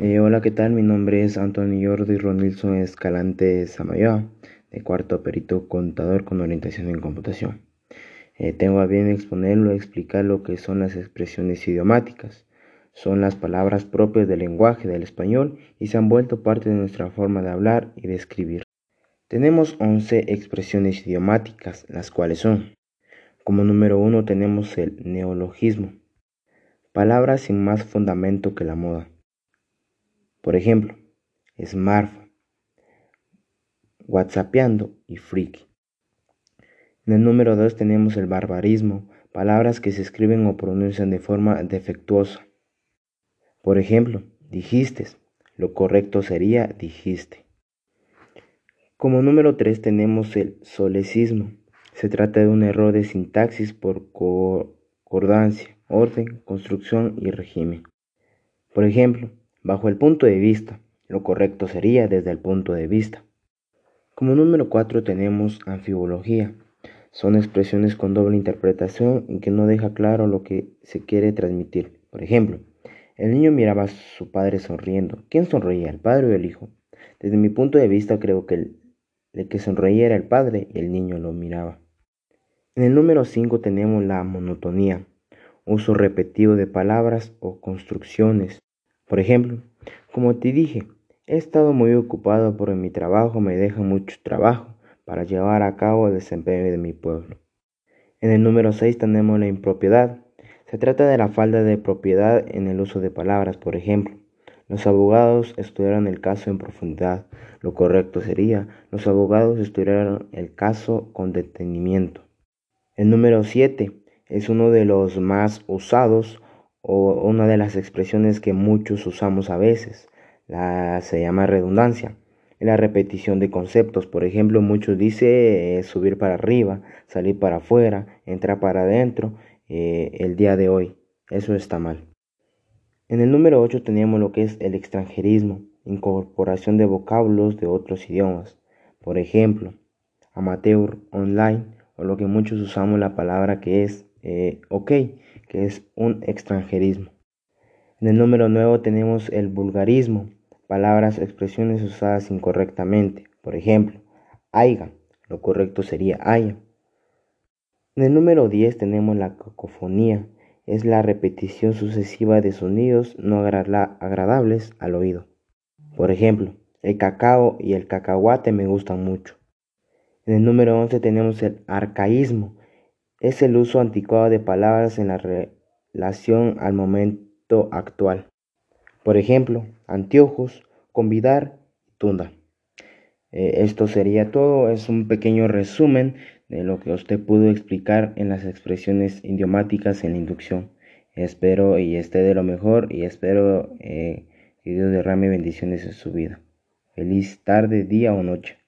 Eh, hola, ¿qué tal? Mi nombre es Antonio Jordi Ronilson Escalante Samayoa, de cuarto perito contador con orientación en computación. Eh, tengo a bien exponerlo, explicar lo que son las expresiones idiomáticas. Son las palabras propias del lenguaje del español y se han vuelto parte de nuestra forma de hablar y de escribir. Tenemos 11 expresiones idiomáticas, las cuales son, como número uno tenemos el neologismo, palabras sin más fundamento que la moda. Por ejemplo, smartphone, whatsappeando y freaky. En el número 2 tenemos el barbarismo, palabras que se escriben o pronuncian de forma defectuosa. Por ejemplo, dijiste, lo correcto sería dijiste. Como número 3 tenemos el solecismo. Se trata de un error de sintaxis por concordancia, orden, construcción y régimen. Por ejemplo, Bajo el punto de vista, lo correcto sería desde el punto de vista. Como número 4 tenemos anfibología. Son expresiones con doble interpretación y que no deja claro lo que se quiere transmitir. Por ejemplo, el niño miraba a su padre sonriendo. ¿Quién sonreía, el padre o el hijo? Desde mi punto de vista creo que el, el que sonreía era el padre y el niño lo miraba. En el número 5 tenemos la monotonía, uso repetido de palabras o construcciones por ejemplo, como te dije, he estado muy ocupado porque mi trabajo me deja mucho trabajo para llevar a cabo el desempeño de mi pueblo. En el número 6 tenemos la impropiedad. Se trata de la falta de propiedad en el uso de palabras, por ejemplo. Los abogados estudiaron el caso en profundidad. Lo correcto sería, los abogados estudiaron el caso con detenimiento. El número 7 es uno de los más usados o una de las expresiones que muchos usamos a veces, la, se llama redundancia. La repetición de conceptos, por ejemplo, muchos dicen eh, subir para arriba, salir para afuera, entrar para adentro, eh, el día de hoy. Eso está mal. En el número 8 tenemos lo que es el extranjerismo, incorporación de vocablos de otros idiomas. Por ejemplo, amateur, online, o lo que muchos usamos la palabra que es eh, ok, que es un extranjerismo. En el número 9 tenemos el vulgarismo, palabras o expresiones usadas incorrectamente. Por ejemplo, aiga, lo correcto sería haya. En el número 10 tenemos la cacofonía, es la repetición sucesiva de sonidos no agradables al oído. Por ejemplo, el cacao y el cacahuate me gustan mucho. En el número 11 tenemos el arcaísmo, es el uso anticuado de palabras en la relación al momento actual. Por ejemplo, anteojos, convidar, tunda. Eh, esto sería todo, es un pequeño resumen de lo que usted pudo explicar en las expresiones idiomáticas en la inducción. Espero y esté de lo mejor y espero eh, que Dios derrame bendiciones en su vida. Feliz tarde, día o noche.